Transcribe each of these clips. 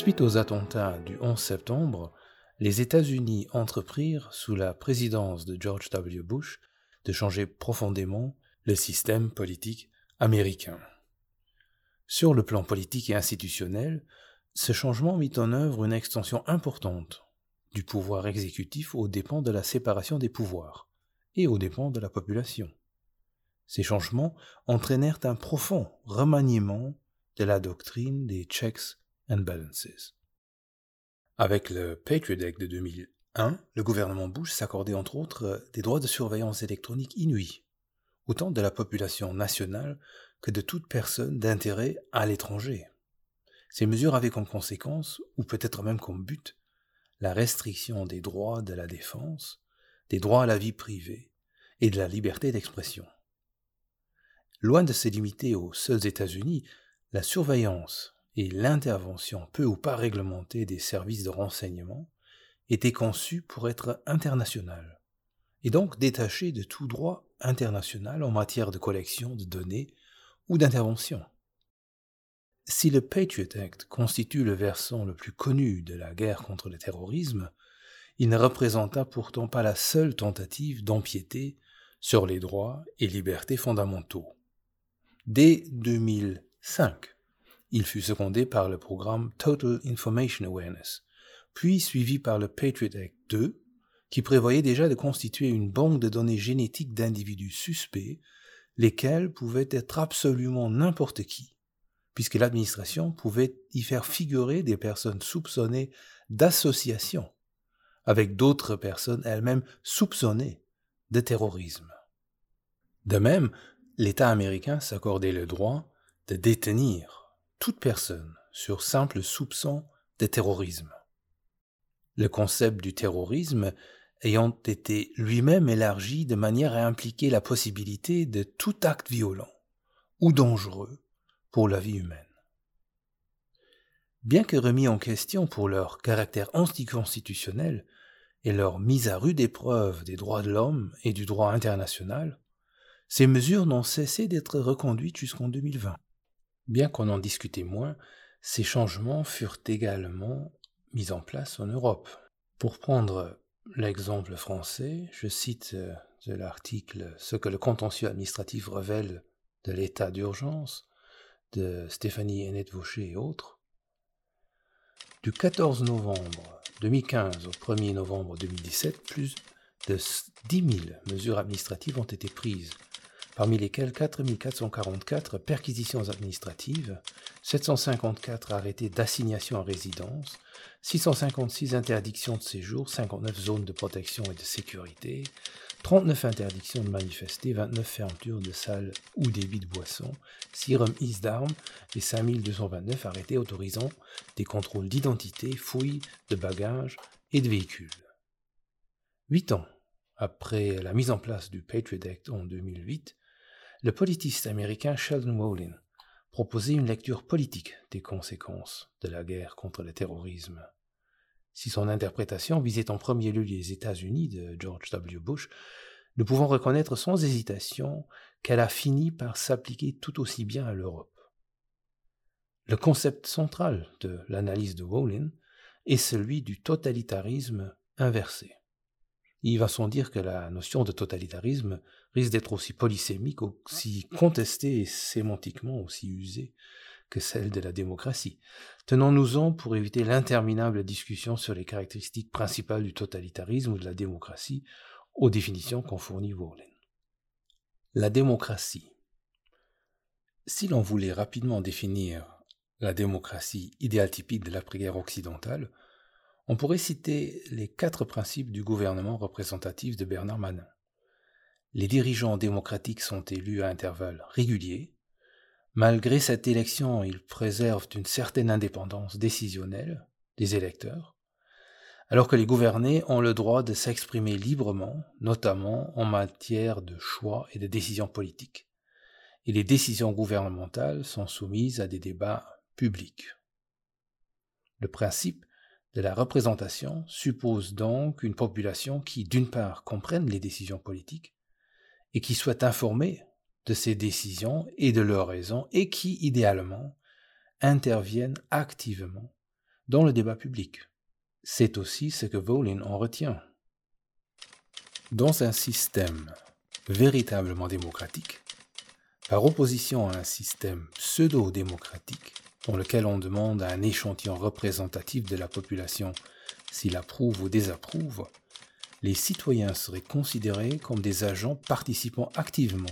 Suite aux attentats du 11 septembre, les États-Unis entreprirent, sous la présidence de George W. Bush, de changer profondément le système politique américain. Sur le plan politique et institutionnel, ce changement mit en œuvre une extension importante du pouvoir exécutif aux dépens de la séparation des pouvoirs et aux dépens de la population. Ces changements entraînèrent un profond remaniement de la doctrine des checks balances. Avec le Patriot Act de 2001, le gouvernement Bush s'accordait entre autres des droits de surveillance électronique inouïs, autant de la population nationale que de toute personne d'intérêt à l'étranger. Ces mesures avaient comme conséquence, ou peut-être même comme but, la restriction des droits de la défense, des droits à la vie privée et de la liberté d'expression. Loin de se limiter aux seuls États-Unis, la surveillance et l'intervention peu ou pas réglementée des services de renseignement étaient conçues pour être internationales, et donc détachées de tout droit international en matière de collection de données ou d'intervention. Si le Patriot Act constitue le versant le plus connu de la guerre contre le terrorisme, il ne représenta pourtant pas la seule tentative d'empiéter sur les droits et libertés fondamentaux. Dès 2005, il fut secondé par le programme Total Information Awareness, puis suivi par le Patriot Act 2, qui prévoyait déjà de constituer une banque de données génétiques d'individus suspects, lesquels pouvaient être absolument n'importe qui, puisque l'administration pouvait y faire figurer des personnes soupçonnées d'association avec d'autres personnes elles-mêmes soupçonnées de terrorisme. De même, l'État américain s'accordait le droit de détenir toute personne sur simple soupçon de terrorisme. Le concept du terrorisme ayant été lui-même élargi de manière à impliquer la possibilité de tout acte violent ou dangereux pour la vie humaine. Bien que remis en question pour leur caractère anticonstitutionnel et leur mise à rude épreuve des droits de l'homme et du droit international, ces mesures n'ont cessé d'être reconduites jusqu'en 2020. Bien qu'on en discutait moins, ces changements furent également mis en place en Europe. Pour prendre l'exemple français, je cite euh, de l'article Ce que le contentieux administratif révèle de l'état d'urgence de Stéphanie Hennette-Vaucher et autres, du 14 novembre 2015 au 1er novembre 2017, plus de 10 000 mesures administratives ont été prises, parmi lesquelles 4 444 perquisitions administratives, 754 arrêtés d'assignation à résidence, 656 interdictions de séjour, 59 zones de protection et de sécurité, 39 interdictions de manifester, 29 fermetures de salles ou débits de boissons, 6 remises d'armes et 5229 arrêtés autorisant des contrôles d'identité, fouilles de bagages et de véhicules. Huit ans après la mise en place du Patriot Act en 2008, le politiste américain Sheldon Wolin proposait une lecture politique des conséquences de la guerre contre le terrorisme. Si son interprétation visait en premier lieu les États-Unis de George W. Bush, nous pouvons reconnaître sans hésitation qu'elle a fini par s'appliquer tout aussi bien à l'Europe. Le concept central de l'analyse de Wolin est celui du totalitarisme inversé. Il va sans dire que la notion de totalitarisme risque d'être aussi polysémique, aussi contestée et sémantiquement aussi usée que celle de la démocratie. Tenons-nous-en pour éviter l'interminable discussion sur les caractéristiques principales du totalitarisme ou de la démocratie aux définitions qu'en fournit Wolin. La démocratie. Si l'on voulait rapidement définir la démocratie idéal typique de l'après-guerre occidentale, on pourrait citer les quatre principes du gouvernement représentatif de Bernard Manin. Les dirigeants démocratiques sont élus à intervalles réguliers, Malgré cette élection, ils préservent une certaine indépendance décisionnelle des électeurs, alors que les gouvernés ont le droit de s'exprimer librement, notamment en matière de choix et de décisions politiques. Et les décisions gouvernementales sont soumises à des débats publics. Le principe de la représentation suppose donc une population qui, d'une part, comprenne les décisions politiques et qui soit informée de ces décisions et de leurs raisons et qui, idéalement, interviennent activement dans le débat public. C'est aussi ce que Volin en retient. Dans un système véritablement démocratique, par opposition à un système pseudo-démocratique, lequel on demande à un échantillon représentatif de la population s'il approuve ou désapprouve, les citoyens seraient considérés comme des agents participant activement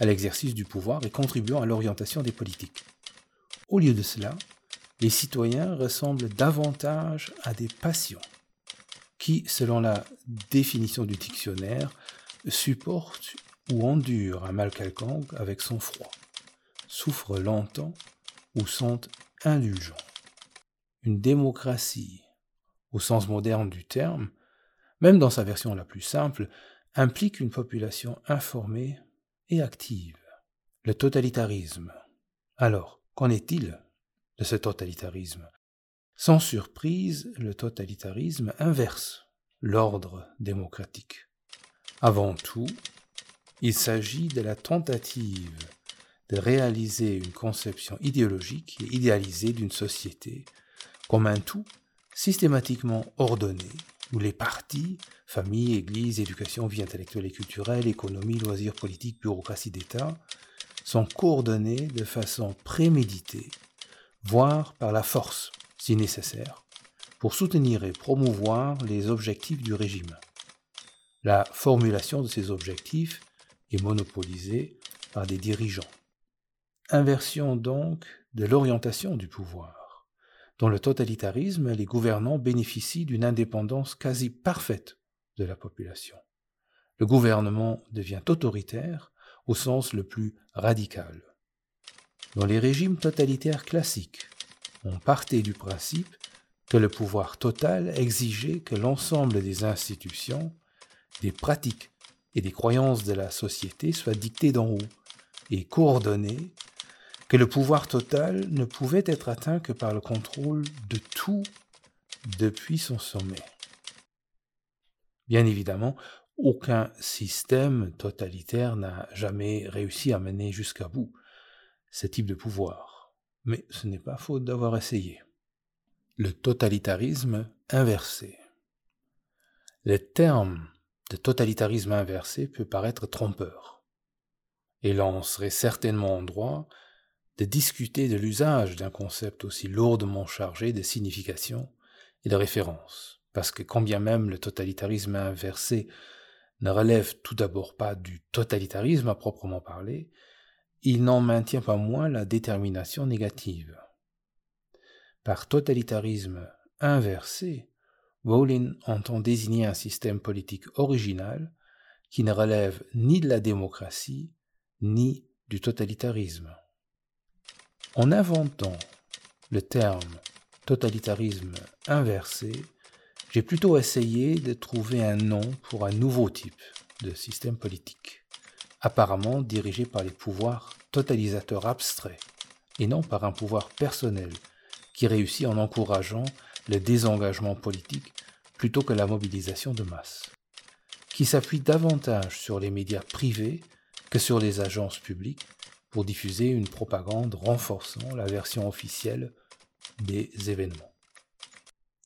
à l'exercice du pouvoir et contribuant à l'orientation des politiques. Au lieu de cela, les citoyens ressemblent davantage à des passions qui, selon la définition du dictionnaire, supportent ou endurent un mal quelconque avec son froid, souffrent longtemps ou sont indulgents. Une démocratie, au sens moderne du terme, même dans sa version la plus simple, implique une population informée et active. Le totalitarisme. Alors, qu'en est-il de ce totalitarisme? Sans surprise, le totalitarisme inverse l'ordre démocratique. Avant tout, il s'agit de la tentative de réaliser une conception idéologique et idéalisée d'une société comme un tout systématiquement ordonné, où les partis, famille, église, éducation, vie intellectuelle et culturelle, économie, loisirs politiques, bureaucratie d'État, sont coordonnés de façon préméditée, voire par la force, si nécessaire, pour soutenir et promouvoir les objectifs du régime. La formulation de ces objectifs est monopolisée par des dirigeants. Inversion donc de l'orientation du pouvoir. Dans le totalitarisme, les gouvernants bénéficient d'une indépendance quasi parfaite de la population. Le gouvernement devient autoritaire au sens le plus radical. Dans les régimes totalitaires classiques, on partait du principe que le pouvoir total exigeait que l'ensemble des institutions, des pratiques et des croyances de la société soient dictées d'en haut et coordonnées que le pouvoir total ne pouvait être atteint que par le contrôle de tout depuis son sommet. Bien évidemment, aucun système totalitaire n'a jamais réussi à mener jusqu'à bout ce type de pouvoir, mais ce n'est pas faute d'avoir essayé. Le totalitarisme inversé. Le terme de totalitarisme inversé peut paraître trompeur, et l'on serait certainement en droit de discuter de l'usage d'un concept aussi lourdement chargé de signification et de référence, parce que quand bien même le totalitarisme inversé ne relève tout d'abord pas du totalitarisme à proprement parler, il n'en maintient pas moins la détermination négative. Par totalitarisme inversé, Wolin entend désigner un système politique original qui ne relève ni de la démocratie ni du totalitarisme. En inventant le terme totalitarisme inversé, j'ai plutôt essayé de trouver un nom pour un nouveau type de système politique, apparemment dirigé par les pouvoirs totalisateurs abstraits, et non par un pouvoir personnel qui réussit en encourageant le désengagement politique plutôt que la mobilisation de masse, qui s'appuie davantage sur les médias privés que sur les agences publiques pour diffuser une propagande renforçant la version officielle des événements.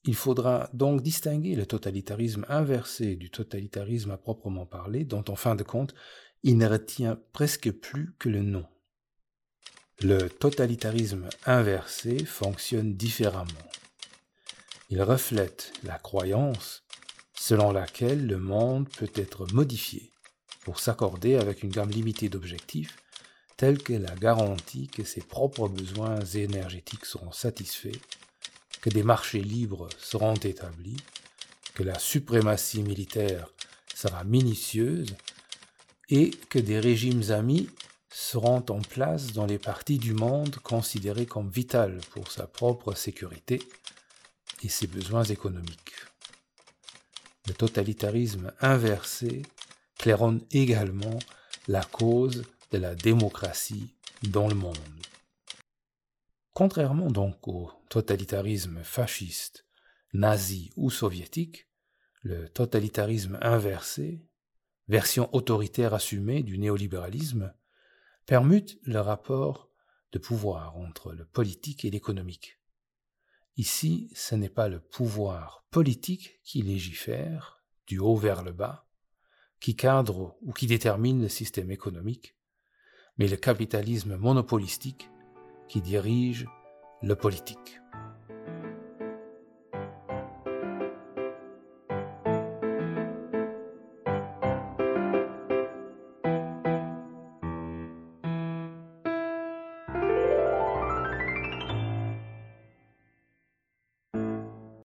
Il faudra donc distinguer le totalitarisme inversé du totalitarisme à proprement parler, dont en fin de compte, il ne retient presque plus que le nom. Le totalitarisme inversé fonctionne différemment. Il reflète la croyance selon laquelle le monde peut être modifié pour s'accorder avec une gamme limitée d'objectifs telle que la garantie que ses propres besoins énergétiques seront satisfaits, que des marchés libres seront établis, que la suprématie militaire sera minutieuse et que des régimes amis seront en place dans les parties du monde considérées comme vitales pour sa propre sécurité et ses besoins économiques. Le totalitarisme inversé claironne également la cause de la démocratie dans le monde. Contrairement donc au totalitarisme fasciste, nazi ou soviétique, le totalitarisme inversé, version autoritaire assumée du néolibéralisme, permute le rapport de pouvoir entre le politique et l'économique, Ici, ce n'est pas le pouvoir politique qui légifère, du haut vers le bas, qui cadre ou qui détermine le système économique, mais le capitalisme monopolistique qui dirige le politique.